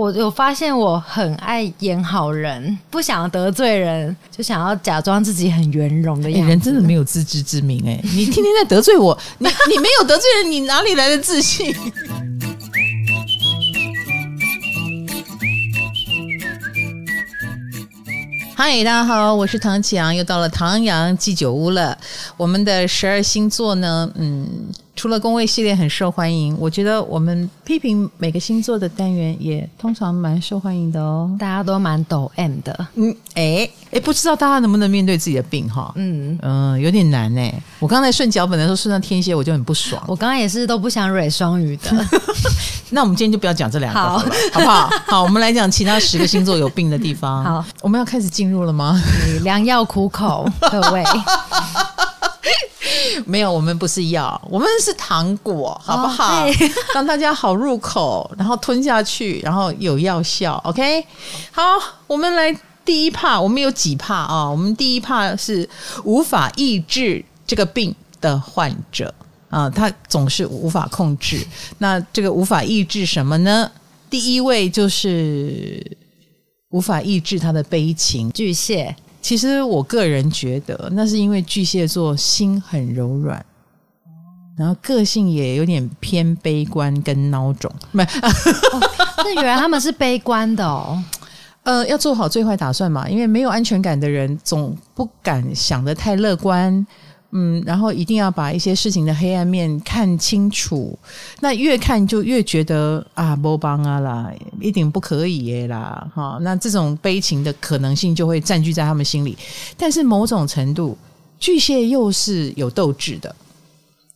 我有发现我很爱演好人，不想得罪人，就想要假装自己很圆融的样子。欸、人真的没有自知之明哎、欸！你天天在得罪我，你你没有得罪人，你哪里来的自信？嗨，大家好，我是唐启阳，又到了唐阳鸡酒屋了。我们的十二星座呢，嗯，除了宫位系列很受欢迎，我觉得我们批评每个星座的单元也通常蛮受欢迎的哦，大家都蛮抖 M 的。嗯，哎哎，不知道大家能不能面对自己的病哈？嗯嗯、呃，有点难哎。我刚才顺脚本的时候顺到天蝎，我就很不爽。我刚刚也是都不想蕊双鱼的。那我们今天就不要讲这两个好，不好？好，我们来讲其他十个星座有病的地方。好，我们要开始进入了吗？良药苦口，各位。没有，我们不是药，我们是糖果，好不好？哦、让大家好入口，然后吞下去，然后有药效。OK，好，我们来第一 part，我们有几 part 啊？我们第一 part 是无法抑制这个病的患者。啊，他总是无法控制。那这个无法抑制什么呢？第一位就是无法抑制他的悲情。巨蟹，其实我个人觉得，那是因为巨蟹座心很柔软，然后个性也有点偏悲观跟孬种。没、哦，那原来他们是悲观的哦。呃，要做好最坏打算嘛，因为没有安全感的人总不敢想得太乐观。嗯，然后一定要把一些事情的黑暗面看清楚。那越看就越觉得啊，没帮啊啦，一定不可以耶啦，哈。那这种悲情的可能性就会占据在他们心里。但是某种程度，巨蟹又是有斗志的。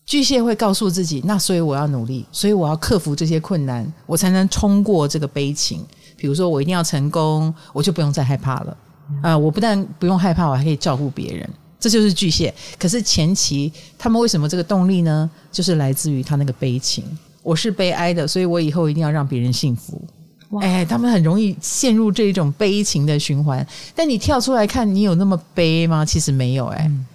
巨蟹会告诉自己，那所以我要努力，所以我要克服这些困难，我才能冲过这个悲情。比如说，我一定要成功，我就不用再害怕了。啊、呃，我不但不用害怕，我还可以照顾别人。这就是巨蟹，可是前期他们为什么这个动力呢？就是来自于他那个悲情。我是悲哀的，所以我以后一定要让别人幸福。哎，他们很容易陷入这一种悲情的循环。但你跳出来看，你有那么悲吗？其实没有，哎，嗯，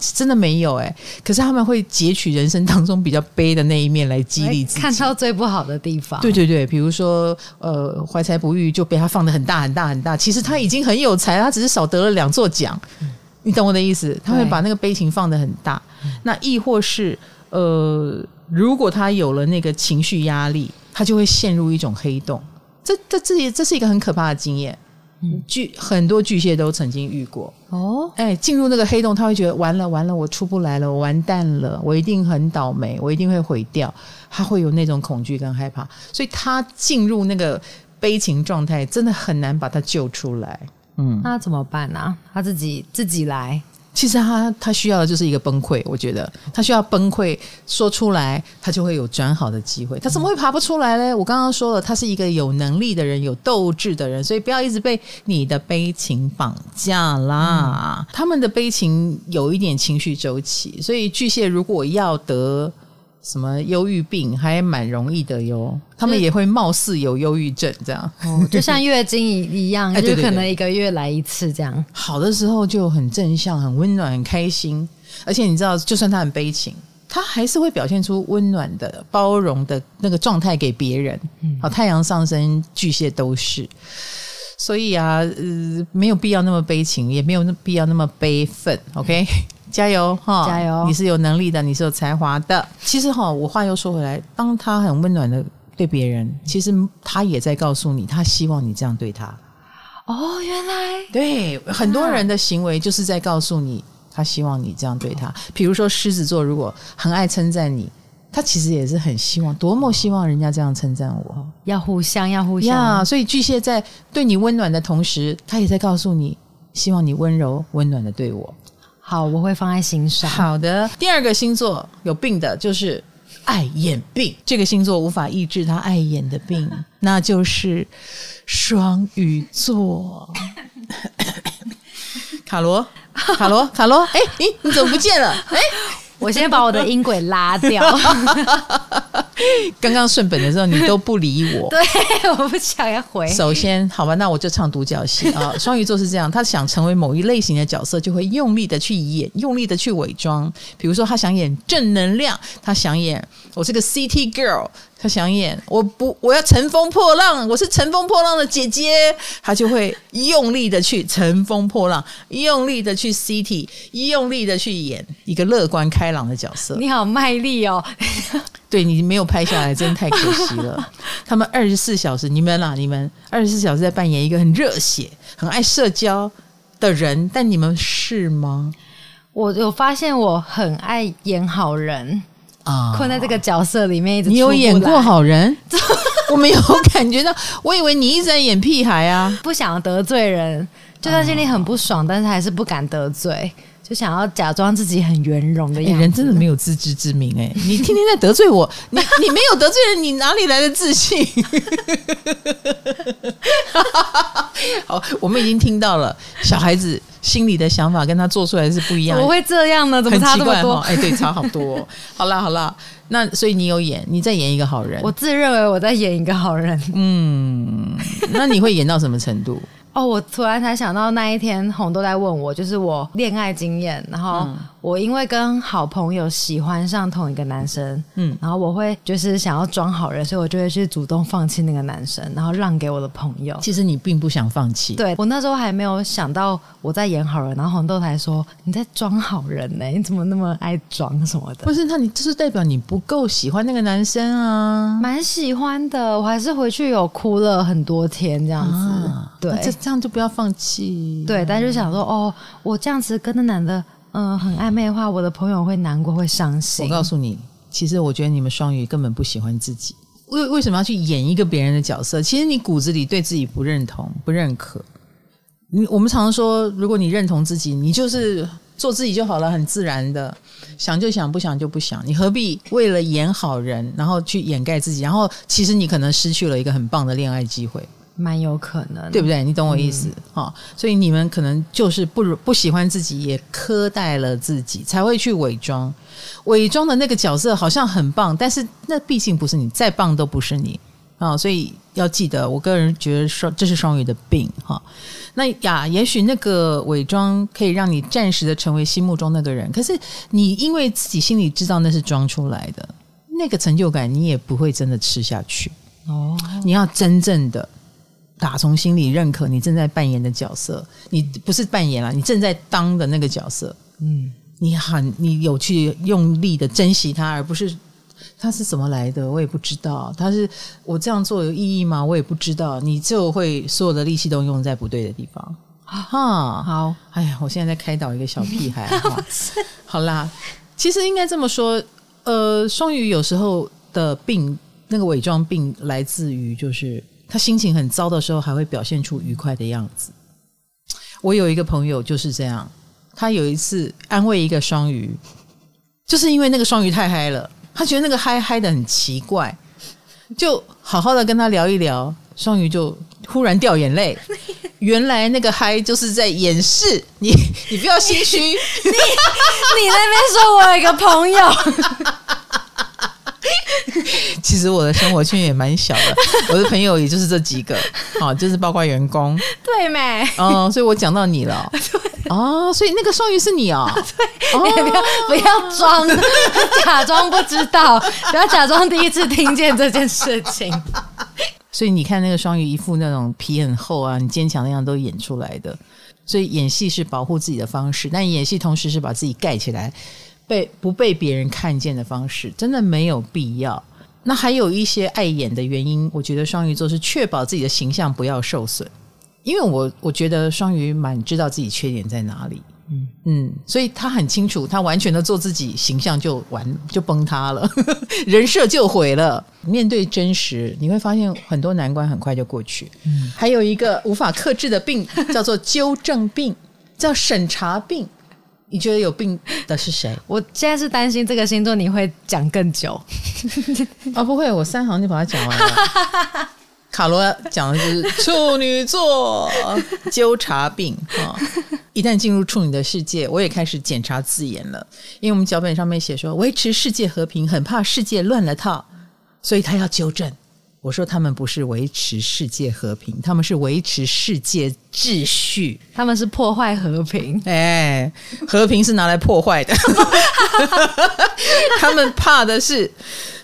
真的没有，哎。可是他们会截取人生当中比较悲的那一面来激励自己，看到最不好的地方。对对对，比如说，呃，怀才不遇就被他放的很大很大很大。其实他已经很有才，他只是少得了两座奖。你懂我的意思？他会把那个悲情放的很大，那亦或是呃，如果他有了那个情绪压力，他就会陷入一种黑洞。这这这也这是一个很可怕的经验。巨很多巨蟹都曾经遇过哦。哎，进入那个黑洞，他会觉得完了完了，我出不来了，我完蛋了，我一定很倒霉，我一定会毁掉。他会有那种恐惧跟害怕，所以他进入那个悲情状态，真的很难把他救出来。嗯，那怎么办呢、啊？他自己自己来。其实他他需要的就是一个崩溃，我觉得他需要崩溃说出来，他就会有转好的机会。他怎么会爬不出来呢？我刚刚说了，他是一个有能力的人，有斗志的人，所以不要一直被你的悲情绑架啦。嗯、他们的悲情有一点情绪周期，所以巨蟹如果要得。什么忧郁病还蛮容易的哟，他们也会貌似有忧郁症这样，哦，就像月经一一样，就可能一个月来一次这样。好的时候就很正向、很温暖、很开心，而且你知道，就算他很悲情，他还是会表现出温暖的、包容的那个状态给别人。好，太阳上升巨蟹都是，所以啊，呃，没有必要那么悲情，也没有那必要那么悲愤。OK。加油哈！加油！你是有能力的，你是有才华的。其实哈，我话又说回来，当他很温暖的对别人，其实他也在告诉你，他希望你这样对他。哦，原来对，很多人的行为就是在告诉你，他希望你这样对他。比如说狮子座，如果很爱称赞你，他其实也是很希望，多么希望人家这样称赞我。要互相，要互相。Yeah, 所以巨蟹在对你温暖的同时，他也在告诉你，希望你温柔温暖的对我。好，我会放在心上。好的，第二个星座有病的就是爱眼病，这个星座无法抑制他爱眼的病，那就是双鱼座。卡罗，卡罗，卡罗，哎，你，你怎么不见了？哎。我先把我的音轨拉掉。刚刚顺本的时候，你都不理我。对，我不想要回。首先，好吧，那我就唱独角戏啊。双鱼座是这样，他想成为某一类型的角色，就会用力的去演，用力的去伪装。比如说，他想演正能量，他想演我是个 City Girl，他想演，我不，我要乘风破浪，我是乘风破浪的姐姐，他就会用力的去乘风破浪，用力的去 city，用力的去演一个乐观开朗的角色。你好卖力哦，对，你没有拍下来，真的太可惜了。他们二十四小时，你们啦，你们二十四小时在扮演一个很热血、很爱社交的人，但你们是吗？我有发现，我很爱演好人。啊！困在这个角色里面一直，你有演过好人？我没有感觉到，我以为你一直在演屁孩啊！不想得罪人，就算心里很不爽，但是还是不敢得罪，就想要假装自己很圆融的样子。人真的没有自知之明哎！你天天在得罪我，你你没有得罪人，你哪里来的自信？好，我们已经听到了小孩子。心里的想法跟他做出来是不一样的，怎么会这样呢？怎么差这么多？哎，对，差好 多哦。好啦，好啦，那所以你有演，你在演一个好人。我自认为我在演一个好人。嗯，那你会演到什么程度？哦，我突然才想到那一天红都在问我，就是我恋爱经验，然后我因为跟好朋友喜欢上同一个男生，嗯，然后我会就是想要装好人，所以我就会去主动放弃那个男生，然后让给我的朋友。其实你并不想放弃，对，我那时候还没有想到我在演好人，然后红豆才说你在装好人呢？你怎么那么爱装什么的？不是，那你就是代表你不够喜欢那个男生啊？蛮喜欢的，我还是回去有哭了很多天这样子，啊、对。这样就不要放弃。对，但就想说，哦，我这样子跟那男的，嗯、很暧昧的话，我的朋友会难过，会伤心。我告诉你，其实我觉得你们双鱼根本不喜欢自己。为为什么要去演一个别人的角色？其实你骨子里对自己不认同、不认可。你我们常常说，如果你认同自己，你就是做自己就好了，很自然的，想就想，不想就不想。你何必为了演好人，然后去掩盖自己？然后其实你可能失去了一个很棒的恋爱机会。蛮有可能，对不对？你懂我意思哈、嗯哦？所以你们可能就是不不喜欢自己，也苛待了自己，才会去伪装。伪装的那个角色好像很棒，但是那毕竟不是你，再棒都不是你啊、哦！所以要记得，我个人觉得双这是双鱼的病哈、哦。那呀，也许那个伪装可以让你暂时的成为心目中那个人，可是你因为自己心里知道那是装出来的，那个成就感你也不会真的吃下去哦。你要真正的。打从心里认可你正在扮演的角色，你不是扮演了，你正在当的那个角色。嗯，你很你有去用力的珍惜它，而不是它是怎么来的，我也不知道。它是我这样做有意义吗？我也不知道。你就会所有的力气都用在不对的地方。哈，好，哎呀，我现在在开导一个小屁孩。好啦，其实应该这么说，呃，双鱼有时候的病，那个伪装病来自于就是。他心情很糟的时候，还会表现出愉快的样子。我有一个朋友就是这样，他有一次安慰一个双鱼，就是因为那个双鱼太嗨了，他觉得那个嗨嗨的很奇怪，就好好的跟他聊一聊，双鱼就忽然掉眼泪。原来那个嗨就是在掩饰你，你不要心虚。你你那边说我有一个朋友。其实我的生活圈也蛮小的，我的朋友也就是这几个，好，就是包括员工，对没？哦，所以我讲到你了，哦，所以那个双鱼是你哦，对，不要不要装，假装不知道，不要假装第一次听见这件事情。所以你看那个双鱼一副那种皮很厚啊，很坚强那样都演出来的，所以演戏是保护自己的方式，但演戏同时是把自己盖起来。被不被别人看见的方式，真的没有必要。那还有一些碍眼的原因，我觉得双鱼座是确保自己的形象不要受损，因为我我觉得双鱼蛮知道自己缺点在哪里，嗯嗯，所以他很清楚，他完全的做自己，形象就完 就崩塌了，人设就毁了。面对真实，你会发现很多难关很快就过去。嗯，还有一个无法克制的病，叫做纠正病，叫审查病。你觉得有病的是谁？我现在是担心这个星座你会讲更久啊、哦！不会，我三行就把它讲完了。卡罗讲的就是处女座纠察病啊！一旦进入处女的世界，我也开始检查字眼了，因为我们脚本上面写说维持世界和平，很怕世界乱了套，所以他要纠正。我说他们不是维持世界和平，他们是维持世界秩序，他们是破坏和平。哎，和平是拿来破坏的，他们怕的是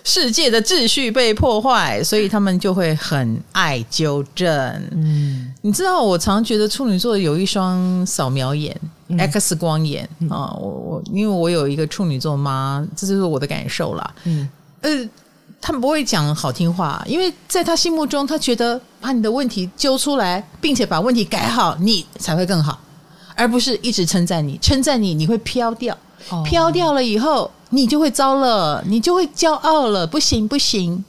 世界的秩序被破坏，所以他们就会很爱纠正。嗯，你知道，我常觉得处女座有一双扫描眼、嗯、X 光眼啊。我我因为我有一个处女座妈，这就是我的感受啦。嗯，呃，他们不会讲好听话，因为在他心目中，他觉得把你的问题揪出来，并且把问题改好，你才会更好，而不是一直称赞你，称赞你你会飘掉。飘掉了以后，你就会糟了，你就会骄傲了，不行不行。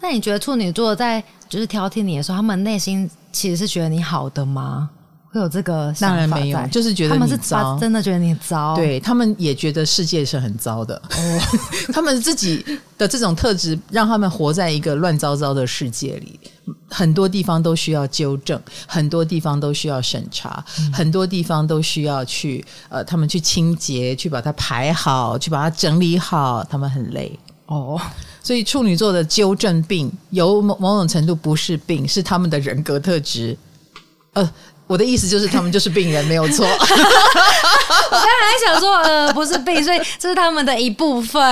那你觉得处女座在就是挑剔你的时候，他们内心其实是觉得你好的吗？会有这个想法？当然没有，就是觉得你，他们是糟真的觉得你糟。对，他们也觉得世界是很糟的。哦，他们自己的这种特质，让他们活在一个乱糟糟的世界里。很多地方都需要纠正，很多地方都需要审查，嗯、很多地方都需要去呃，他们去清洁，去把它排好，去把它整理好，他们很累哦。所以处女座的纠正病有某某种程度不是病，是他们的人格特质。呃。我的意思就是，他们就是病人，没有错。我刚才还想说，呃，不是病，所以这是他们的一部分。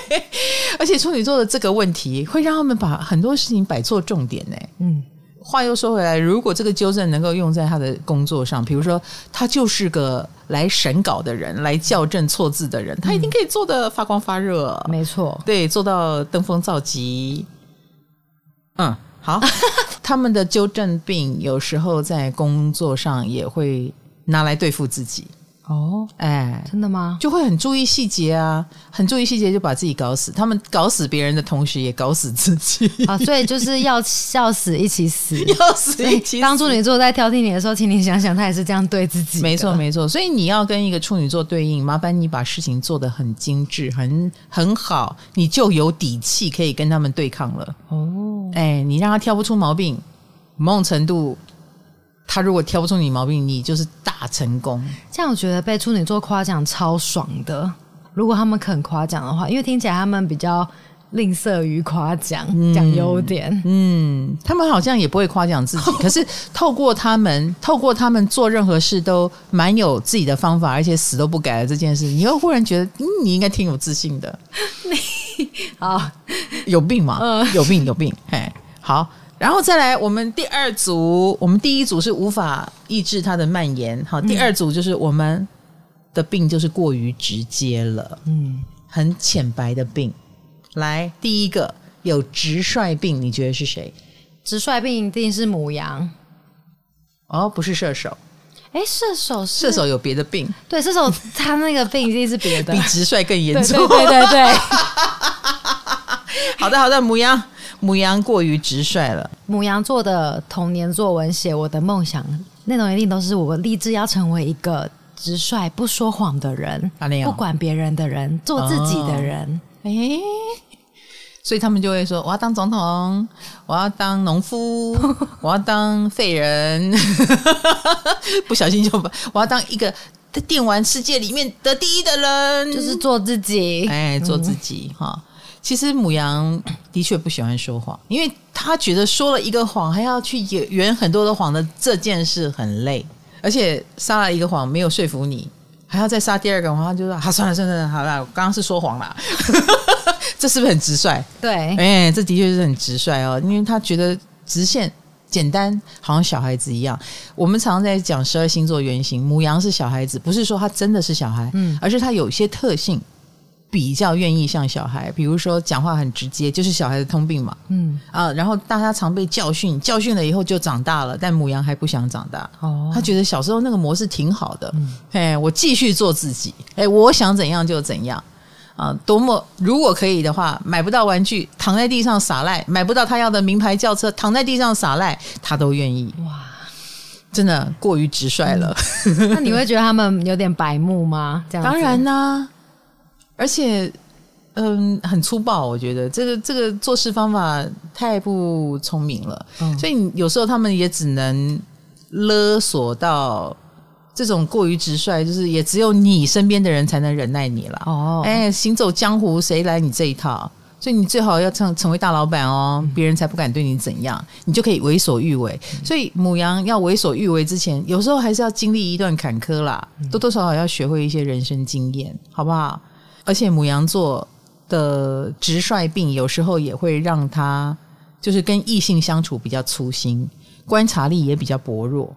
而且处女座的这个问题，会让他们把很多事情摆错重点呢。嗯，话又说回来，如果这个纠正能够用在他的工作上，比如说他就是个来审稿的人，来校正错字的人，他一定可以做得发光发热。嗯，没错，对，做到登峰造极。嗯。好，他们的纠正病有时候在工作上也会拿来对付自己。哦，哎，真的吗？就会很注意细节啊，很注意细节就把自己搞死。他们搞死别人的同时，也搞死自己啊。所以就是要笑死一起死，要死一起死。当处女座在挑剔你的时候，请你想想，他也是这样对自己。没错，没错。所以你要跟一个处女座对应，麻烦你把事情做得很精致、很很好，你就有底气可以跟他们对抗了。哦，哎，你让他挑不出毛病，某种程度。他如果挑不出你毛病，你就是大成功。这样我觉得被处女座夸奖超爽的。如果他们肯夸奖的话，因为听起来他们比较吝啬于夸奖，讲优点。嗯，他们好像也不会夸奖自己。可是透过他们，透过他们做任何事都蛮有自己的方法，而且死都不改的这件事，你又忽然觉得，嗯，你应该挺有自信的。你啊，有病吗？嗯，有病，有病。嘿，好。然后再来，我们第二组，我们第一组是无法抑制它的蔓延，好，第二组就是我们的病就是过于直接了，嗯，很浅白的病。来，第一个有直率病，你觉得是谁？直率病一定是母羊，哦，不是射手，哎，射手是射手有别的病，对，射手他那个病一定是别的，比直率更严重，对对对对对。好的好的，母羊。牡羊过于直率了。母羊座的童年作文写我的梦想，内容一定都是我立志要成为一个直率、不说谎的人，不管别人的人，做自己的人。哎、哦，所以他们就会说：“我要当总统，我要当农夫，我要当废人。”不小心就把我要当一个在电玩世界里面得第一的人，就是做自己。哎，做自己哈。嗯其实母羊 的确不喜欢说谎，因为他觉得说了一个谎还要去圆很多的谎的这件事很累，而且撒了一个谎没有说服你，还要再撒第二个谎，他就说：“好，算了算了，好了，我刚刚是说谎了。”这是不是很直率？对，哎，这的确是很直率哦，因为他觉得直线简单，好像小孩子一样。我们常常在讲十二星座原型，母羊是小孩子，不是说他真的是小孩，嗯，而是他有一些特性。比较愿意像小孩，比如说讲话很直接，就是小孩的通病嘛。嗯啊，然后大家常被教训，教训了以后就长大了，但母羊还不想长大。哦，他觉得小时候那个模式挺好的。嗯，哎，我继续做自己，哎，我想怎样就怎样。啊，多么如果可以的话，买不到玩具，躺在地上耍赖；买不到他要的名牌轿车，躺在地上耍赖，他都愿意。哇，真的过于直率了。嗯。那你会觉得他们有点白目吗？这样当然呢。而且，嗯，很粗暴，我觉得这个这个做事方法太不聪明了。嗯，所以有时候他们也只能勒索到这种过于直率，就是也只有你身边的人才能忍耐你了。哦，哎，行走江湖谁来你这一套？所以你最好要成成为大老板哦，别人才不敢对你怎样，你就可以为所欲为。所以母羊要为所欲为之前，有时候还是要经历一段坎坷啦，多多少少要学会一些人生经验，好不好？而且母羊座的直率病，有时候也会让他就是跟异性相处比较粗心，观察力也比较薄弱。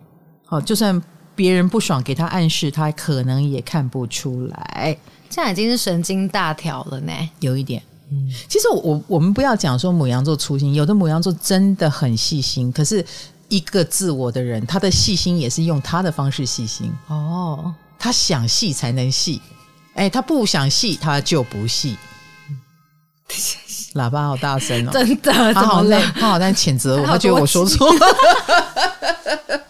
好，就算别人不爽，给他暗示，他可能也看不出来。这样已经是神经大条了呢，有一点。嗯，其实我我们不要讲说母羊座粗心，有的母羊座真的很细心。可是一个自我的人，他的细心也是用他的方式细心。哦，他想细才能细，哎，他不想细，他就不细。喇叭好大声哦！真的，他好累，他好在谴责我，他觉得我说错了。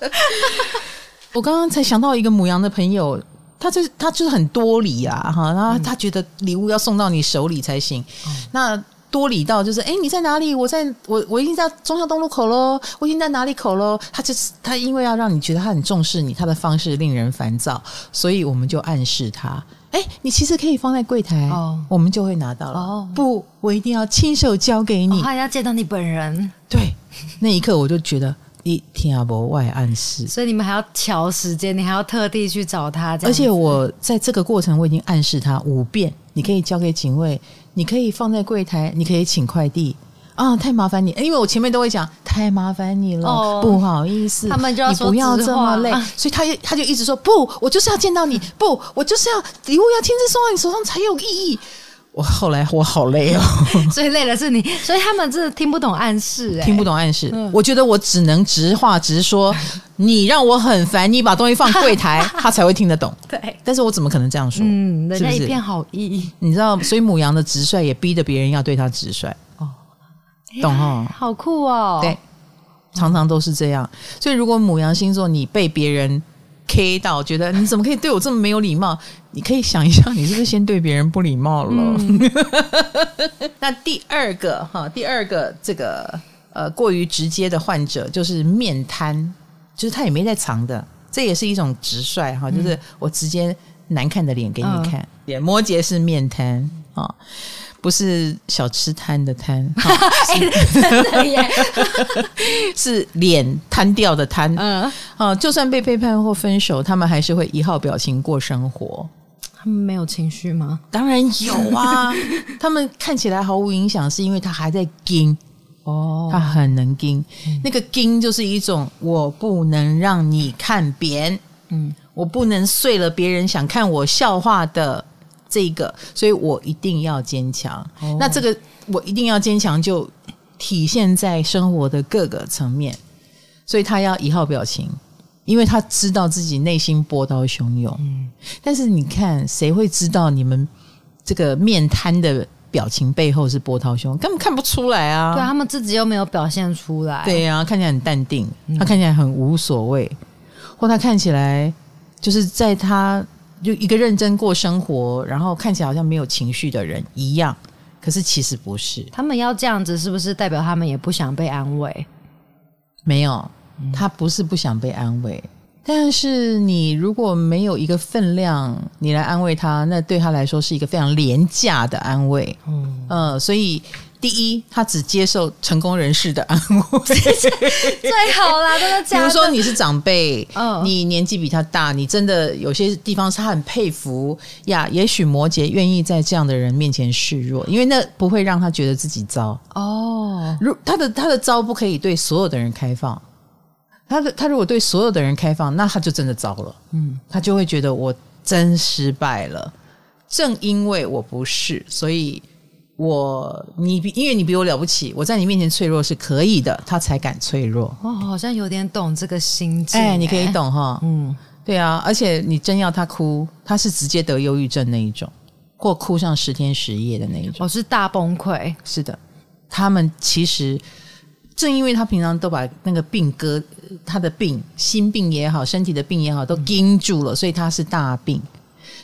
我刚刚才想到一个母羊的朋友，他就是他就是很多礼啊，哈，然后他觉得礼物要送到你手里才行。嗯、那多礼到就是，哎，你在哪里？我在我我已经在中孝东路口喽，我已经在哪里口喽？他就是他，因为要让你觉得他很重视你，他的方式令人烦躁，所以我们就暗示他。哎，你其实可以放在柜台，哦、我们就会拿到了。哦、不，我一定要亲手交给你，还、哦、要见到你本人。对，那一刻我就觉得一天不外暗示，所以你们还要调时间，你还要特地去找他。而且我在这个过程我已经暗示他五遍，你可以交给警卫，你可以放在柜台，你可以请快递。啊，太麻烦你，因为我前面都会讲太麻烦你了，哦、不好意思，他们就要说你不要这么累，啊、所以他他就一直说不，我就是要见到你，不，我就是要礼物要亲自送到你手上才有意义。我后来我好累哦，最累的是你，所以他们真的听不懂暗示，欸，听不懂暗示。嗯、我觉得我只能直话直说，你让我很烦，你把东西放柜台，他才会听得懂。对，但是我怎么可能这样说？嗯，人家一片好意，你知道，所以母羊的直率也逼着别人要对他直率。懂哦，好酷哦！对，常常都是这样。所以，如果母羊星座你被别人 K 到，觉得你怎么可以对我这么没有礼貌？你可以想一下，你是不是先对别人不礼貌了？嗯、那第二个哈，第二个这个呃过于直接的患者就是面瘫，就是他也没在藏的，这也是一种直率哈，就是我直接难看的脸给你看。嗯、摩羯是面瘫啊。不是小吃摊的摊，真的耶，是脸瘫掉的瘫。嗯，啊，就算被背叛或分手，他们还是会一号表情过生活。他们没有情绪吗？当然有啊，他们看起来毫无影响，是因为他还在盯哦，他很能盯。嗯、那个盯就是一种我不能让你看扁，嗯，我不能碎了别人想看我笑话的。这个，所以我一定要坚强。哦、那这个我一定要坚强，就体现在生活的各个层面。所以他要一号表情，因为他知道自己内心波涛汹涌。嗯，但是你看，谁会知道你们这个面瘫的表情背后是波涛汹涌？根本看不出来啊！对，他们自己又没有表现出来。对呀、啊，看起来很淡定，他看起来很无所谓，嗯、或他看起来就是在他。就一个认真过生活，然后看起来好像没有情绪的人一样，可是其实不是。他们要这样子，是不是代表他们也不想被安慰？没有，他不是不想被安慰，嗯、但是你如果没有一个分量，你来安慰他，那对他来说是一个非常廉价的安慰。嗯，呃，所以。第一，他只接受成功人士的 安慰，最好啦，真的假的？比如说你是长辈，哦、你年纪比他大，你真的有些地方是他很佩服呀。也许摩羯愿意在这样的人面前示弱，因为那不会让他觉得自己糟哦。如他的他的糟不可以对所有的人开放，他的他如果对所有的人开放，那他就真的糟了。嗯，他就会觉得我真失败了。正因为我不是，所以。我你比因为你比我了不起，我在你面前脆弱是可以的，他才敢脆弱。哦，好像有点懂这个心境。哎，你可以懂哈。嗯，对啊，而且你真要他哭，他是直接得忧郁症那一种，或哭上十天十夜的那一种。我、哦、是大崩溃。是的，他们其实正因为他平常都把那个病割，他的病，心病也好，身体的病也好，都盯住了，嗯、所以他是大病，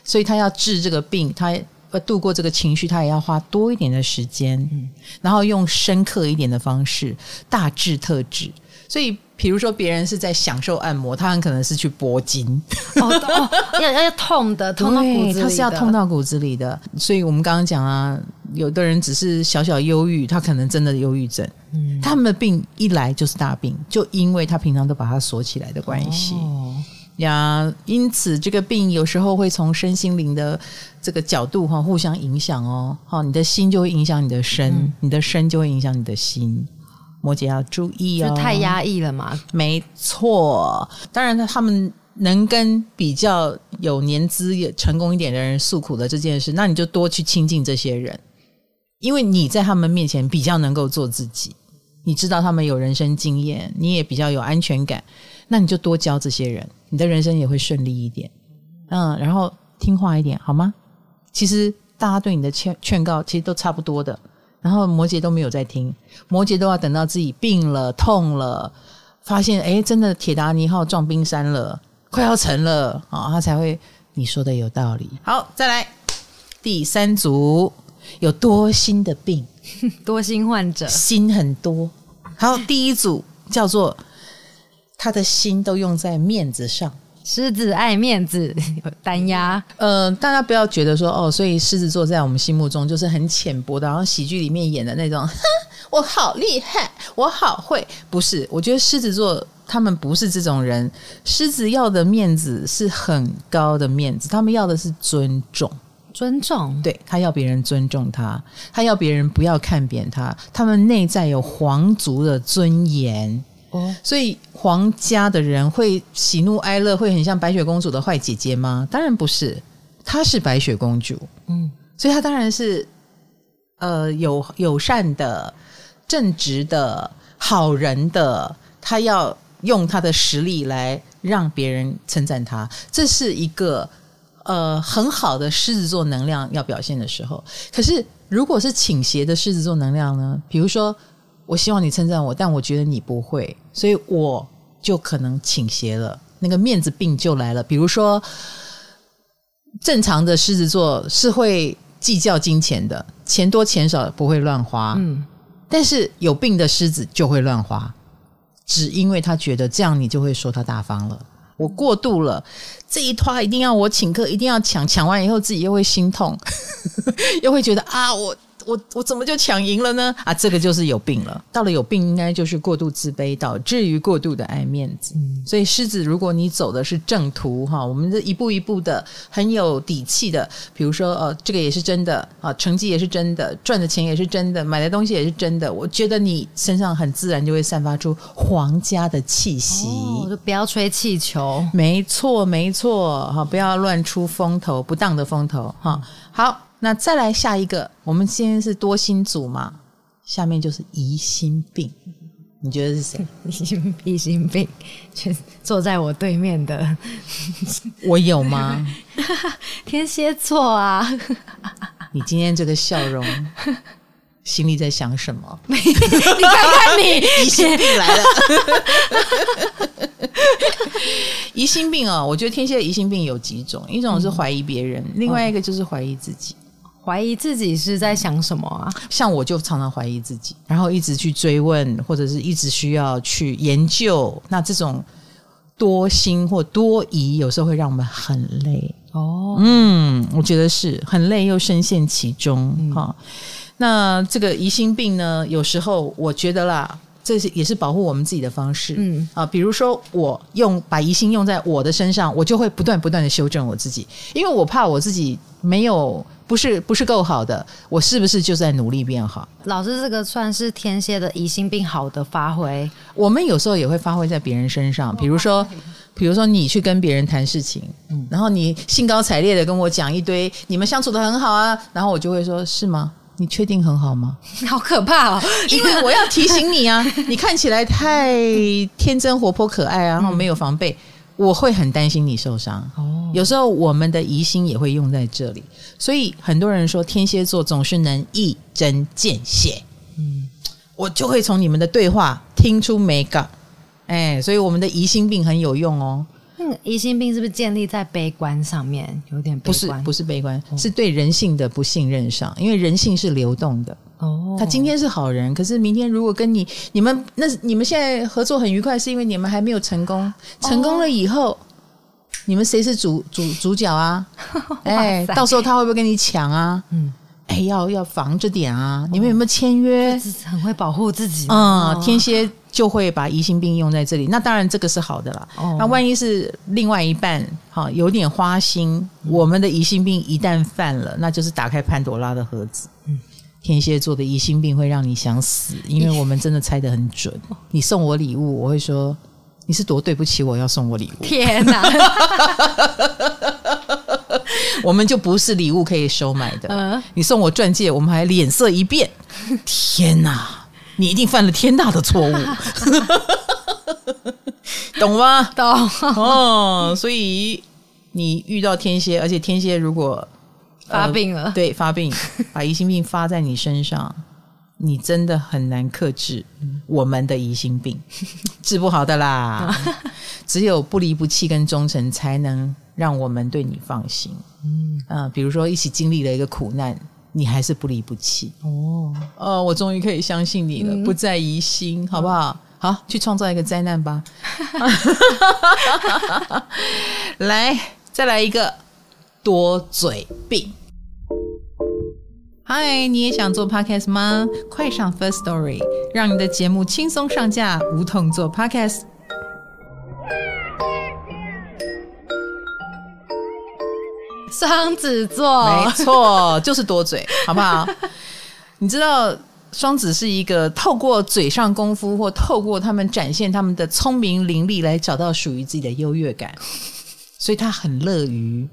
所以他要治这个病，他。度过这个情绪，他也要花多一点的时间，嗯，然后用深刻一点的方式，大致特质。所以，比如说别人是在享受按摩，他很可能是去拨筋，哦，哦，要要痛的，痛到骨子里的，他是要痛到骨子里的。所以我们刚刚讲啊，有的人只是小小忧郁，他可能真的忧郁症。嗯，他们的病一来就是大病，就因为他平常都把它锁起来的关系。哦呀，因此这个病有时候会从身心灵的这个角度哈互相影响哦。好，你的心就会影响你的身，嗯、你的身就会影响你的心。摩羯要注意哦，就太压抑了嘛。没错，当然他们能跟比较有年资也成功一点的人诉苦的这件事，那你就多去亲近这些人，因为你在他们面前比较能够做自己，你知道他们有人生经验，你也比较有安全感。那你就多教这些人，你的人生也会顺利一点。嗯，然后听话一点，好吗？其实大家对你的劝劝告其实都差不多的。然后摩羯都没有在听，摩羯都要等到自己病了、痛了，发现哎真的铁达尼号撞冰山了，快要沉了啊，哦，他才会你说的有道理。好，再来第三组，有多心的病，多心患者，心很多。好，第一组叫做。他的心都用在面子上，狮子爱面子，有 单压。呃，大家不要觉得说哦，所以狮子座在我们心目中就是很浅薄的，然后喜剧里面演的那种，哼，我好厉害，我好会。不是，我觉得狮子座他们不是这种人。狮子要的面子是很高的面子，他们要的是尊重，尊重。对，他要别人尊重他，他要别人不要看扁他，他们内在有皇族的尊严。所以皇家的人会喜怒哀乐，会很像白雪公主的坏姐姐吗？当然不是，她是白雪公主，嗯，所以她当然是呃友友善的、正直的、好人的，她要用她的实力来让别人称赞她，这是一个呃很好的狮子座能量要表现的时候。可是如果是倾斜的狮子座能量呢？比如说。我希望你称赞我，但我觉得你不会，所以我就可能倾斜了，那个面子病就来了。比如说，正常的狮子座是会计较金钱的，钱多钱少不会乱花。嗯，但是有病的狮子就会乱花，只因为他觉得这样你就会说他大方了。我过度了，这一拖一定要我请客，一定要抢，抢完以后自己又会心痛，又会觉得啊我。我我怎么就抢赢了呢？啊，这个就是有病了。到了有病，应该就是过度自卑，导致于过度的爱面子。嗯，所以狮子，如果你走的是正途哈，我们这一步一步的很有底气的，比如说呃，这个也是真的啊，成绩也是真的，赚的钱也是真的，买的东西也是真的。我觉得你身上很自然就会散发出皇家的气息。哦，就不要吹气球。没错，没错，哈，不要乱出风头，不当的风头哈。好。那再来下一个，我们今天是多心组嘛，下面就是疑心病，你觉得是谁？疑心疑心病，就坐在我对面的，我有吗？天蝎座啊！你今天这个笑容，心里在想什么？你看看你，疑心病来了。疑心病啊，我觉得天蝎的疑心病有几种，一种是怀疑别人，嗯、另外一个就是怀疑自己。怀疑自己是在想什么啊？像我就常常怀疑自己，然后一直去追问，或者是一直需要去研究。那这种多心或多疑，有时候会让我们很累。哦，嗯，我觉得是很累，又深陷其中。哈、嗯，那这个疑心病呢？有时候我觉得啦。这是也是保护我们自己的方式，嗯啊，比如说我用把疑心用在我的身上，我就会不断不断的修正我自己，因为我怕我自己没有不是不是够好的，我是不是就在努力变好？老师，这个算是天蝎的疑心病好的发挥。我们有时候也会发挥在别人身上，比如说，比如说你去跟别人谈事情，嗯，然后你兴高采烈的跟我讲一堆，你们相处的很好啊，然后我就会说，是吗？你确定很好吗？好可怕哦！因为我要提醒你啊，你看起来太天真活泼可爱啊，然后没有防备，我会很担心你受伤。哦，有时候我们的疑心也会用在这里，所以很多人说天蝎座总是能一针见血。嗯，我就会从你们的对话听出美感。哎，所以我们的疑心病很有用哦。疑心病是不是建立在悲观上面？有点悲观。不是，不是悲观，哦、是对人性的不信任上。因为人性是流动的。哦，他今天是好人，可是明天如果跟你你们那你们现在合作很愉快，是因为你们还没有成功。成功了以后，哦、你们谁是主主主角啊？哎，到时候他会不会跟你抢啊？嗯，哎，要要防着点啊！你们有没有签约？很会保护自己。嗯，天蝎。就会把疑心病用在这里。那当然这个是好的啦。哦、那万一是另外一半哈有点花心，嗯、我们的疑心病一旦犯了，那就是打开潘朵拉的盒子。嗯，天蝎座的疑心病会让你想死，因为我们真的猜得很准。你送我礼物，我会说你是多对不起我要送我礼物。天哪！我们就不是礼物可以收买的。嗯，你送我钻戒，我们还脸色一变。天哪，你一定犯了天大的错误，懂吗？懂哦。所以你遇到天蝎，而且天蝎如果发病了，呃、对，发病，把疑心病发在你身上，你真的很难克制我们的疑心病，治不好的啦。只有不离不弃跟忠诚，才能让我们对你放心。嗯，啊，比如说一起经历了一个苦难，你还是不离不弃哦。哦，我终于可以相信你了，嗯、不再疑心，好不好？好，去创造一个灾难吧。来，再来一个多嘴病。嗨，你也想做 podcast 吗？快上 First Story，让你的节目轻松上架，无痛做 podcast。双子座，没错，就是多嘴，好不好？你知道双子是一个透过嘴上功夫，或透过他们展现他们的聪明伶俐，来找到属于自己的优越感，所以他很乐于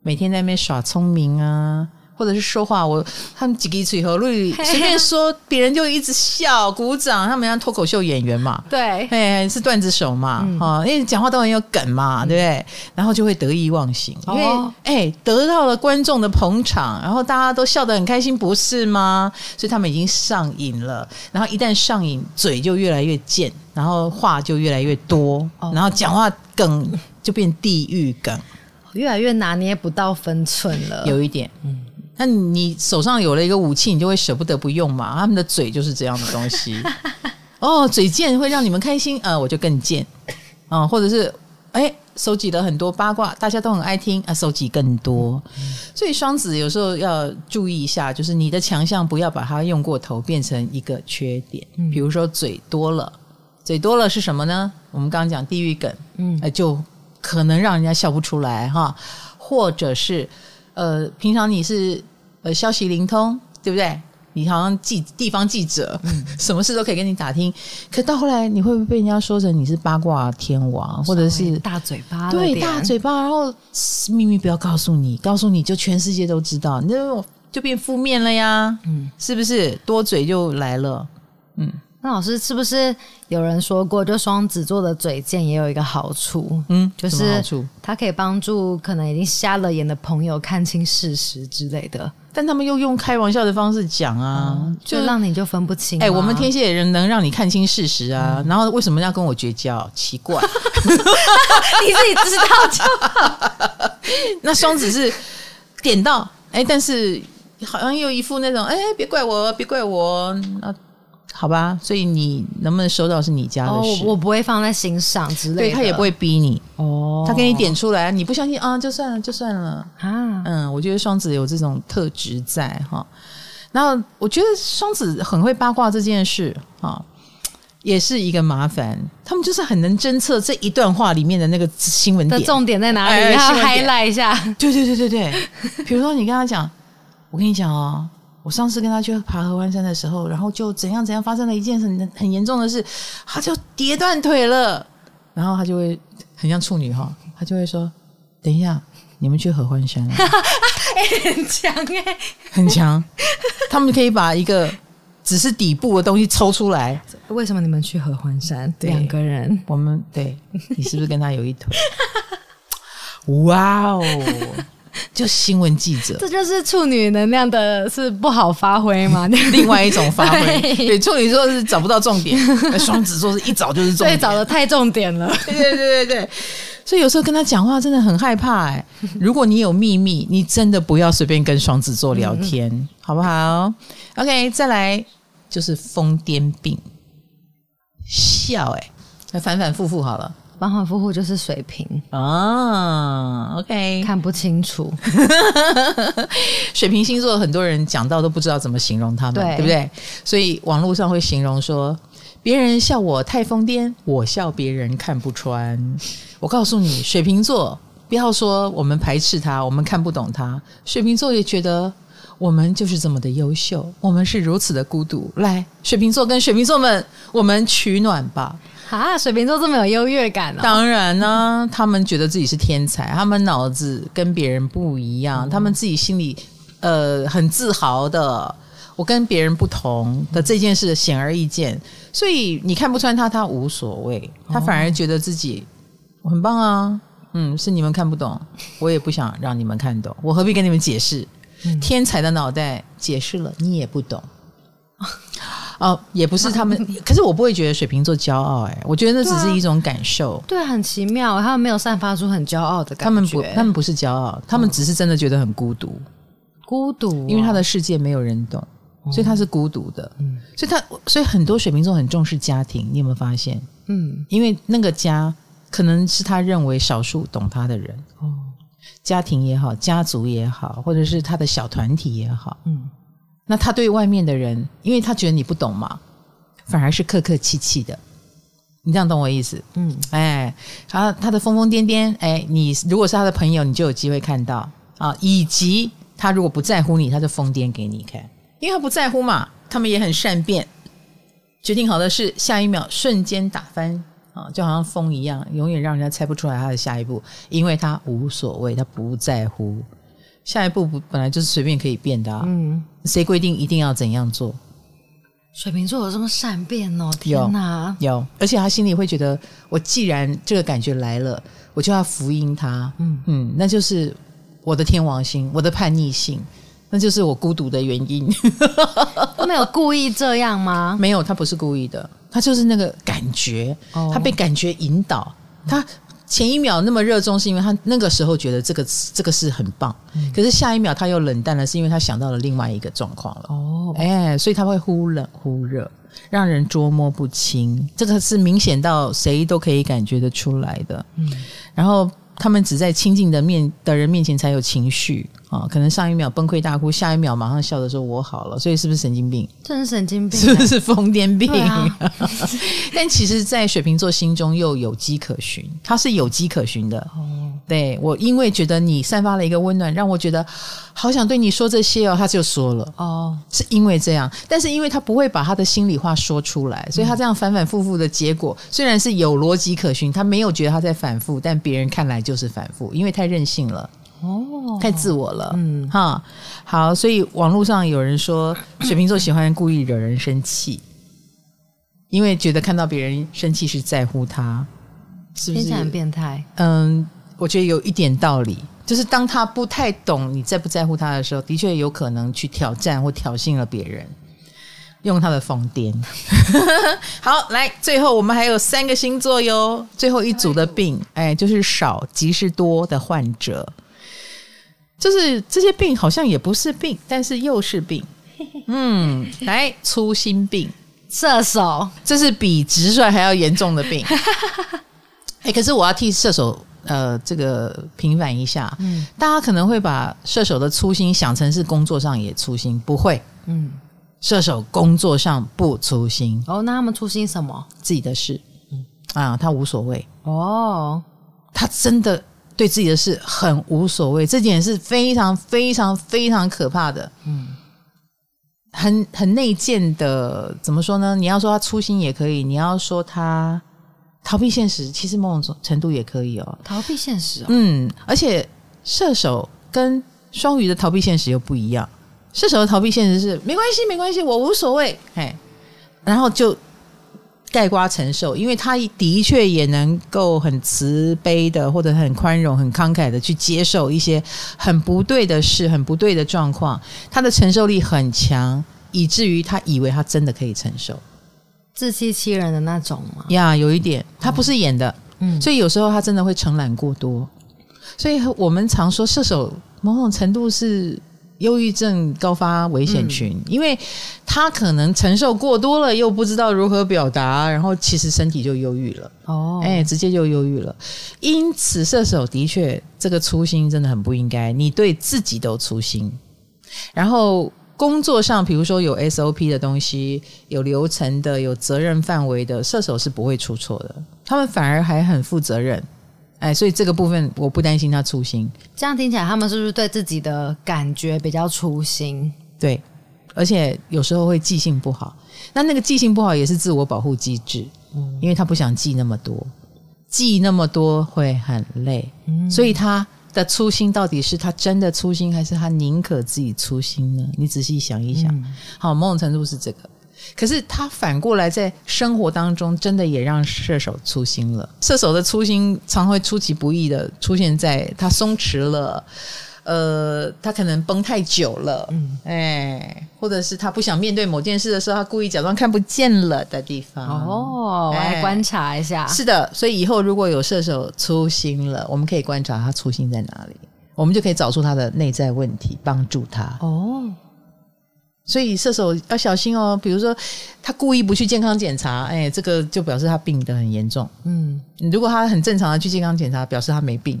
每天在那边耍聪明啊。或者是说话，我他们几个嘴和瑞随便说，别人就一直笑鼓掌，他们像脱口秀演员嘛，对，哎，是段子手嘛，哈、嗯，因为讲话都很有梗嘛，对不对？然后就会得意忘形，因为哎，得到了观众的捧场，然后大家都笑得很开心，不是吗？所以他们已经上瘾了，然后一旦上瘾，嘴就越来越贱，然后话就越来越多，然后讲话梗就变地狱梗，越来越拿捏不到分寸了，有一点，嗯。那你手上有了一个武器，你就会舍不得不用嘛。他们的嘴就是这样的东西。哦，嘴贱会让你们开心，呃，我就更贱。啊、呃，或者是哎，收集了很多八卦，大家都很爱听啊，收集更多。所以双子有时候要注意一下，就是你的强项不要把它用过头，变成一个缺点。比如说嘴多了，嘴多了是什么呢？我们刚刚讲地狱梗，嗯、呃，就可能让人家笑不出来哈，或者是。呃，平常你是呃消息灵通，对不对？你好像记地方记者，嗯、什么事都可以跟你打听。可到后来，你会不会被人家说成你是八卦天王，或者是大嘴巴？对，大嘴巴，然后秘密不要告诉你，告诉你就全世界都知道，你就就变负面了呀。嗯，是不是？多嘴就来了。嗯。那老师是不是有人说过，就双子座的嘴贱也有一个好处，嗯，就是它可以帮助可能已经瞎了眼的朋友看清事实之类的。但他们又用开玩笑的方式讲啊，嗯、就让你就分不清。哎、欸，我们天蝎人能让你看清事实啊，嗯、然后为什么要跟我绝交？奇怪 你自己知道就好。那双子是点到，哎、欸，但是好像又一副那种，哎、欸，别怪我，别怪我啊。好吧，所以你能不能收到是你家的事，哦、我不会放在心上之类的。对，他也不会逼你哦，他给你点出来，你不相信啊，就算了，就算了啊。嗯，我觉得双子有这种特质在哈。然后我觉得双子很会八卦这件事啊，也是一个麻烦。他们就是很能侦测这一段话里面的那个新闻点的重点在哪里，然后 highlight 一下。对对对对对，比如说你跟他讲，我跟你讲哦。我上次跟他去爬合欢山的时候，然后就怎样怎样发生了一件很很严重的事，他就跌断腿了，然后他就会很像处女哈，他就会说：“等一下，你们去合欢山了。”欸，很强哎，很强，他们可以把一个只是底部的东西抽出来。为什么你们去合欢山？两个人，我们对，你是不是跟他有一腿？哇哦！就新闻记者，这就是处女能量的是不好发挥吗？另外一种发挥，对，对处女座是找不到重点，双子座是一找就是重点，对，找的太重点了。对对对对对，所以有时候跟他讲话真的很害怕哎。如果你有秘密，你真的不要随便跟双子座聊天，嗯、好不好？OK，再来就是疯癫病，笑哎，那反反复复好了。反反复复就是水瓶啊，OK，看不清楚。水瓶星座很多人讲到都不知道怎么形容他们，对，对不对？所以网络上会形容说，别人笑我太疯癫，我笑别人看不穿。我告诉你，水瓶座不要说我们排斥他，我们看不懂他，水瓶座也觉得我们就是这么的优秀，我们是如此的孤独。来，水瓶座跟水瓶座们，我们取暖吧。啊，水瓶座这么有优越感哦？当然呢、啊，他们觉得自己是天才，他们脑子跟别人不一样，嗯、他们自己心里呃很自豪的。我跟别人不同的这件事显而易见，所以你看不穿他，他无所谓，他反而觉得自己很棒啊。嗯，是你们看不懂，我也不想让你们看懂，我何必跟你们解释？嗯、天才的脑袋解释了，你也不懂。哦，也不是他们，可是我不会觉得水瓶座骄傲哎、欸，我觉得那只是一种感受，对、啊，对，很奇妙，他们没有散发出很骄傲的感觉，他们不，他们不是骄傲，他们只是真的觉得很孤独，孤独、哦，因为他的世界没有人懂，所以他是孤独的，嗯，所以他，所以很多水瓶座很重视家庭，你有没有发现？嗯，因为那个家可能是他认为少数懂他的人，哦，家庭也好，家族也好，或者是他的小团体也好，嗯。那他对外面的人，因为他觉得你不懂嘛，反而是客客气气的。你这样懂我意思？嗯，哎，他他的疯疯癫癫，哎，你如果是他的朋友，你就有机会看到啊。以及他如果不在乎你，他就疯癫给你看，因为他不在乎嘛。他们也很善变，决定好的事，下一秒瞬间打翻啊，就好像风一样，永远让人家猜不出来他的下一步，因为他无所谓，他不在乎。下一步不本来就是随便可以变的，啊，嗯，谁规定一定要怎样做？水瓶座有这么善变哦？天哪，有，有，而且他心里会觉得，我既然这个感觉来了，我就要福音他，嗯嗯，那就是我的天王星，我的叛逆性，那就是我孤独的原因。他没有故意这样吗？没有，他不是故意的，他就是那个感觉，哦，他被感觉引导，他。前一秒那么热衷，是因为他那个时候觉得这个这个是很棒，嗯、可是下一秒他又冷淡了，是因为他想到了另外一个状况了。哦，哎，所以他会忽冷忽热，让人捉摸不清，这个是明显到谁都可以感觉得出来的。嗯，然后他们只在亲近的面的人面前才有情绪。啊、哦，可能上一秒崩溃大哭，下一秒马上笑着说“我好了”，所以是不是神经病？真是神经病，是不是疯癫病？啊、但其实，在水瓶座心中又有迹可循，他是有迹可循的。哦，对，我因为觉得你散发了一个温暖，让我觉得好想对你说这些哦，他就说了哦，是因为这样，但是因为他不会把他的心里话说出来，所以他这样反反复复的结果，嗯、虽然是有逻辑可循，他没有觉得他在反复，但别人看来就是反复，因为太任性了。哦，太自我了，嗯，哈，好，所以网络上有人说 水瓶座喜欢故意惹人生气，因为觉得看到别人生气是在乎他，是不是？很变态？嗯，我觉得有一点道理，就是当他不太懂你在不在乎他的时候，的确有可能去挑战或挑衅了别人，用他的疯癫。好，来，最后我们还有三个星座哟，最后一组的病，哎，就是少即是多的患者。就是这些病好像也不是病，但是又是病。嗯，来粗心病，射手，这是比直率还要严重的病。哎，可是我要替射手呃这个平反一下。嗯，大家可能会把射手的粗心想成是工作上也粗心，不会。嗯，射手工作上不粗心。哦，那他们粗心什么？自己的事。嗯啊，他无所谓。哦，他真的。对自己的事很无所谓，这点是非常非常非常可怕的。嗯，很很内建的，怎么说呢？你要说他粗心也可以，你要说他逃避现实，其实某种程度也可以哦。逃避现实哦，嗯，而且射手跟双鱼的逃避现实又不一样。射手的逃避现实是没关系，没关系，我无所谓，嘿，然后就。概括承受，因为他的确也能够很慈悲的，或者很宽容、很慷慨的去接受一些很不对的事、很不对的状况。他的承受力很强，以至于他以为他真的可以承受，自欺欺人的那种吗？呀，有一点，他不是演的，嗯，所以有时候他真的会承揽过多。所以我们常说射手某种程度是。忧郁症高发危险群，嗯、因为他可能承受过多了，又不知道如何表达，然后其实身体就忧郁了。哦，哎，直接就忧郁了。因此，射手的确这个粗心真的很不应该，你对自己都粗心，然后工作上，比如说有 SOP 的东西，有流程的，有责任范围的，射手是不会出错的。他们反而还很负责任，哎，所以这个部分我不担心他粗心。这样听起来，他们是不是对自己的感觉比较粗心？对，而且有时候会记性不好。那那个记性不好也是自我保护机制，嗯，因为他不想记那么多，记那么多会很累，嗯，所以他。的粗心到底是他真的粗心，还是他宁可自己粗心呢？你仔细想一想。嗯、好，某种程度是这个，可是他反过来在生活当中，真的也让射手粗心了。射手的粗心常会出其不意的出现在他松弛了。呃，他可能绷太久了，嗯，哎，或者是他不想面对某件事的时候，他故意假装看不见了的地方。哦，我来观察一下。是的，所以以后如果有射手粗心了，我们可以观察他粗心在哪里，我们就可以找出他的内在问题，帮助他。哦，所以射手要小心哦。比如说，他故意不去健康检查，哎，这个就表示他病得很严重。嗯，如果他很正常的去健康检查，表示他没病。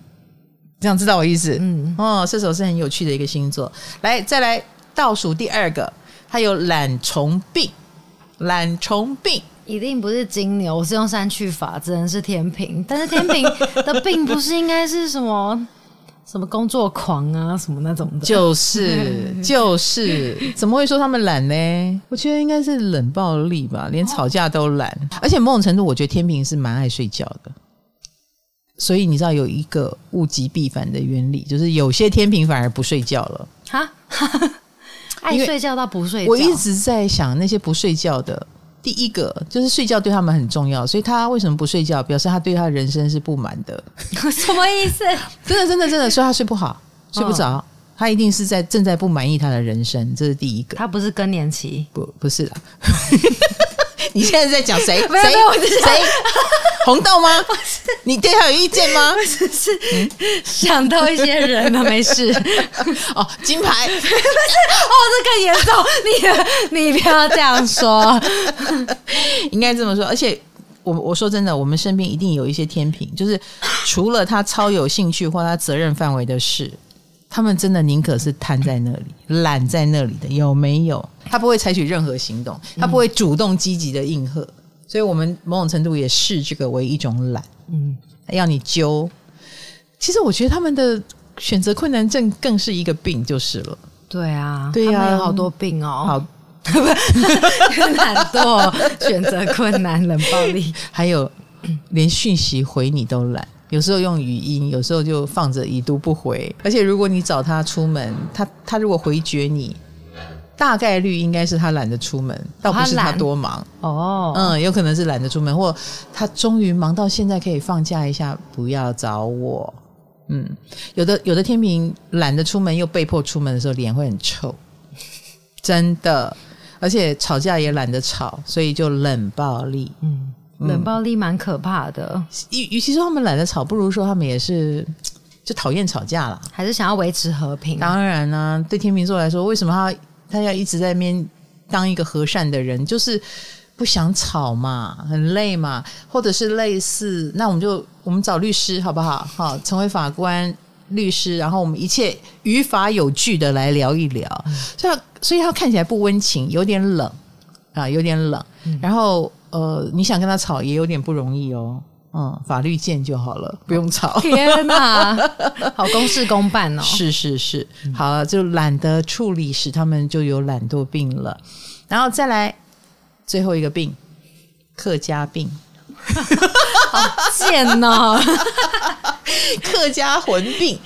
这样知道我意思？嗯，哦，射手是很有趣的一个星座。来，再来倒数第二个，他有懒虫病。懒虫病一定不是金牛，我是用删去法，只能是天平。但是天平的病不是应该是什么什么工作狂啊，什么那种的？就是 就是，怎么会说他们懒呢？我觉得应该是冷暴力吧，连吵架都懒。而且某种程度，我觉得天平是蛮爱睡觉的。所以你知道有一个物极必反的原理，就是有些天平反而不睡觉了。哈，爱睡觉到不睡觉。我一直在想，那些不睡觉的，第一个就是睡觉对他们很重要，所以他为什么不睡觉？表示他对他的人生是不满的。什么意思？真的，真的，真的，所以他睡不好，睡不着。哦、他一定是在正在不满意他的人生，这是第一个。他不是更年期？不，不是的。你现在在讲谁？谁？没有，没有，谁？红豆吗？你对他有意见吗？是是，嗯、想到一些人了，没事。哦，金牌。不是哦，这更严重。你你不要这样说，应该这么说。而且，我我说真的，我们身边一定有一些天平，就是除了他超有兴趣或他责任范围的事，他们真的宁可是瘫在那里、懒在那里的，有没有？他不会采取任何行动，他不会主动积极的应和。所以，我们某种程度也视这个为一种懒，嗯，要你揪。其实，我觉得他们的选择困难症更是一个病，就是了。对啊，对、啊，有好多病哦，好，不，懒惰、选择困难、冷暴力，还有连讯息回你都懒。有时候用语音，有时候就放着已读不回。而且，如果你找他出门，他他如果回绝你。大概率应该是他懒得出门，倒不是他多忙哦。嗯，有可能是懒得出门，或他终于忙到现在可以放假一下，不要找我。嗯，有的有的天平懒得出门又被迫出门的时候，脸会很臭，真的。而且吵架也懒得吵，所以就冷暴力。嗯，冷暴力蛮可怕的。与与其说他们懒得吵，不如说他们也是就讨厌吵架了，还是想要维持和平。当然呢、啊，对天秤座来说，为什么他？他要一直在那边当一个和善的人，就是不想吵嘛，很累嘛，或者是类似，那我们就我们找律师好不好？好，成为法官、律师，然后我们一切于法有据的来聊一聊。嗯、所以，所以他看起来不温情，有点冷啊，有点冷。嗯、然后，呃，你想跟他吵也有点不容易哦。嗯，法律见就好了，不用吵。天哪，好公事公办哦。是是是，好了，就懒得处理，使他们就有懒惰病了。然后再来最后一个病，客家病，好贱哦！客家魂病，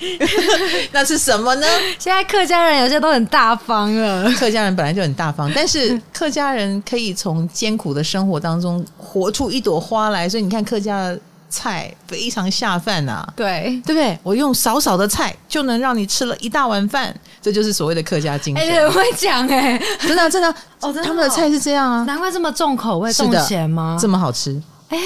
那是什么呢？现在客家人有些都很大方了。客家人本来就很大方，但是客家人可以从艰苦的生活当中活出一朵花来。所以你看，客家的菜非常下饭呐，对对不对？我用少少的菜就能让你吃了一大碗饭，这就是所谓的客家精神。哎，很会讲哎，真的真的哦，他们的菜是这样啊，难怪这么重口味，重咸吗？这么好吃。哎，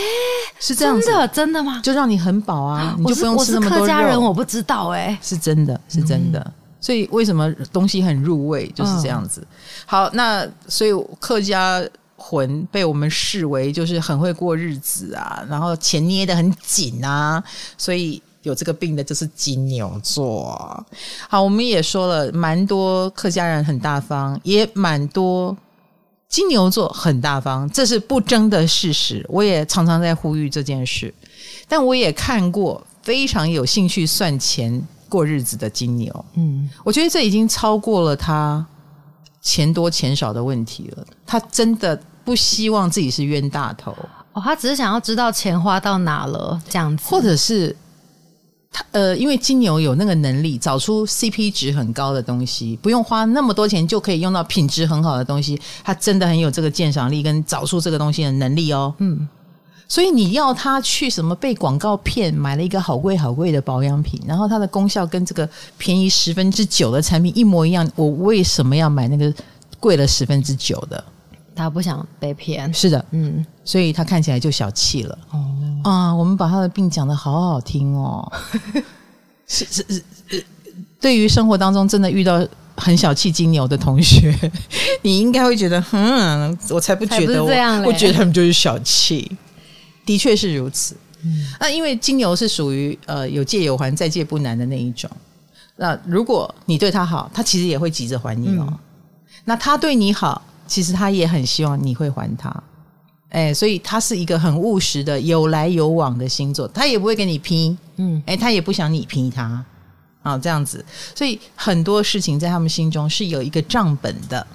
是这样子，真的真的吗？就让你很饱啊，你就不用吃那么多肉。我是客家人，我不知道哎，是真的，是真的。所以为什么东西很入味，就是这样子。好，那所以客家魂被我们视为就是很会过日子啊，然后钱捏得很紧啊，所以有这个病的就是金牛座。好，我们也说了蛮多客家人很大方，也蛮多金牛座很大方，这是不争的事实。我也常常在呼吁这件事，但我也看过非常有兴趣算钱过日子的金牛。嗯，我觉得这已经超过了他钱多钱少的问题了。他真的不希望自己是冤大头。哦，他只是想要知道钱花到哪了，这样子，或者是他呃，因为金牛有那个能力找出 CP 值很高的东西，不用花那么多钱就可以用到品质很好的东西，他真的很有这个鉴赏力跟找出这个东西的能力哦。嗯，所以你要他去什么被广告骗买了一个好贵好贵的保养品，然后它的功效跟这个便宜十分之九的产品一模一样，我为什么要买那个贵了十分之九的？他不想被骗，是的，嗯，所以他看起来就小气了。哦，啊，我们把他的病讲得好好听哦。是是是，对于生活当中真的遇到很小气金牛的同学，你应该会觉得，嗯，我才不觉得我，我觉得他们就是小气。的确是如此。嗯，那因为金牛是属于呃有借有还，再借不难的那一种。那如果你对他好，他其实也会急着还你哦。嗯，那他对你好。其实他也很希望你会还他，哎，所以他是一个很务实的、有来有往的星座，他也不会跟你拼，嗯，哎，他也不想你拼他，啊，这样子，所以很多事情在他们心中是有一个账本的。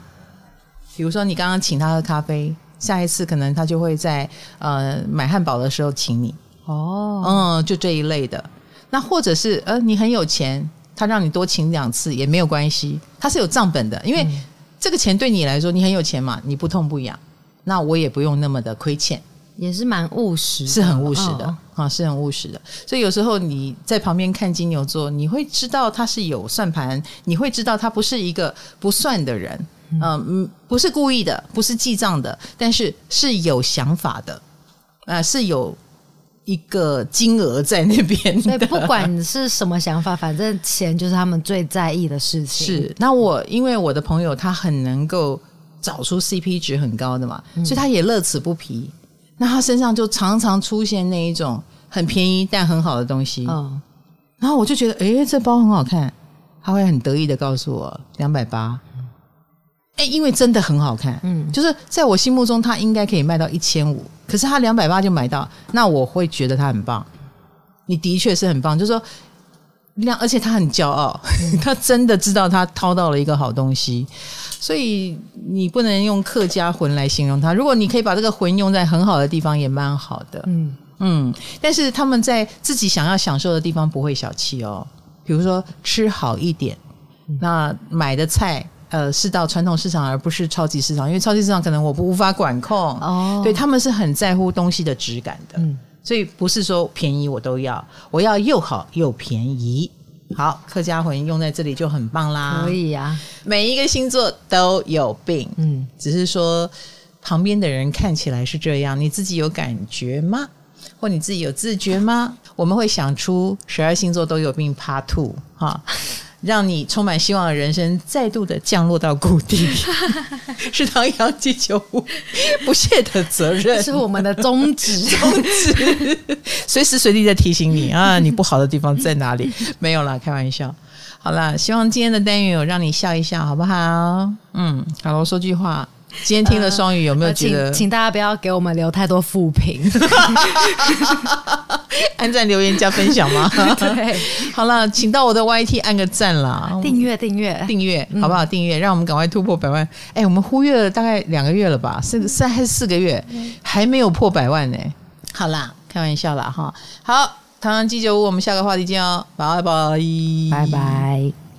比如说，你刚刚请他喝咖啡，下一次可能他就会在呃买汉堡的时候请你，哦，嗯，就这一类的。那或者是呃你很有钱，他让你多请两次也没有关系，他是有账本的，因为。嗯这个钱对你来说，你很有钱嘛，你不痛不痒，那我也不用那么的亏欠，也是蛮务实，是很务实的啊、哦，是很务实的。所以有时候你在旁边看金牛座，你会知道他是有算盘，你会知道他不是一个不算的人，嗯、呃，不是故意的，不是记账的，但是是有想法的，啊、呃，是有。一个金额在那边，所以不管是什么想法，反正钱就是他们最在意的事情。是，那我因为我的朋友他很能够找出 CP 值很高的嘛，嗯、所以他也乐此不疲。那他身上就常常出现那一种很便宜但很好的东西。嗯，然后我就觉得，诶，这包很好看，他会很得意的告诉我两百八。诶，因为真的很好看，嗯，就是在我心目中，他应该可以卖到一千五，可是他两百八就买到，那我会觉得他很棒。你的确是很棒，就是说量，而且他很骄傲，嗯、他真的知道他掏到了一个好东西，所以你不能用客家魂来形容他。如果你可以把这个魂用在很好的地方，也蛮好的，嗯嗯。但是他们在自己想要享受的地方不会小气哦，比如说吃好一点，那买的菜。呃，是到传统市场，而不是超级市场，因为超级市场可能我不无法管控。哦，对，他们是很在乎东西的质感的，嗯，所以不是说便宜我都要，我要又好又便宜。好，客家魂用在这里就很棒啦。可以呀，啊，每一个星座都有病，嗯，只是说旁边的人看起来是这样，你自己有感觉吗？或你自己有自觉吗？我们会想出十二星座都有病 Part Two 哈。让你充满希望的人生再度的降落到谷底，是唐阳鸡酒屋 不懈的责任，是我们的宗旨，宗旨，随时随地在提醒你啊，你不好的地方在哪里？没有啦，开玩笑。好啦，希望今天的单元有让你笑一笑，好不好？嗯，好了，我说句话。今天听了双语，有没有觉得？请，请大家不要给我们留太多负评，按赞、留言、加分享吗？对，好了，请到我的 YT 按个赞啦，订阅、订阅、订阅，好不好？订阅，让我们赶快突破百万。哎，我们忽略了大概两个月了吧？四三还是四个月？还没有破百万呢。好啦，开玩笑啦哈。好，唐唐鸡酒屋，我们下个话题见哦，拜拜，拜拜。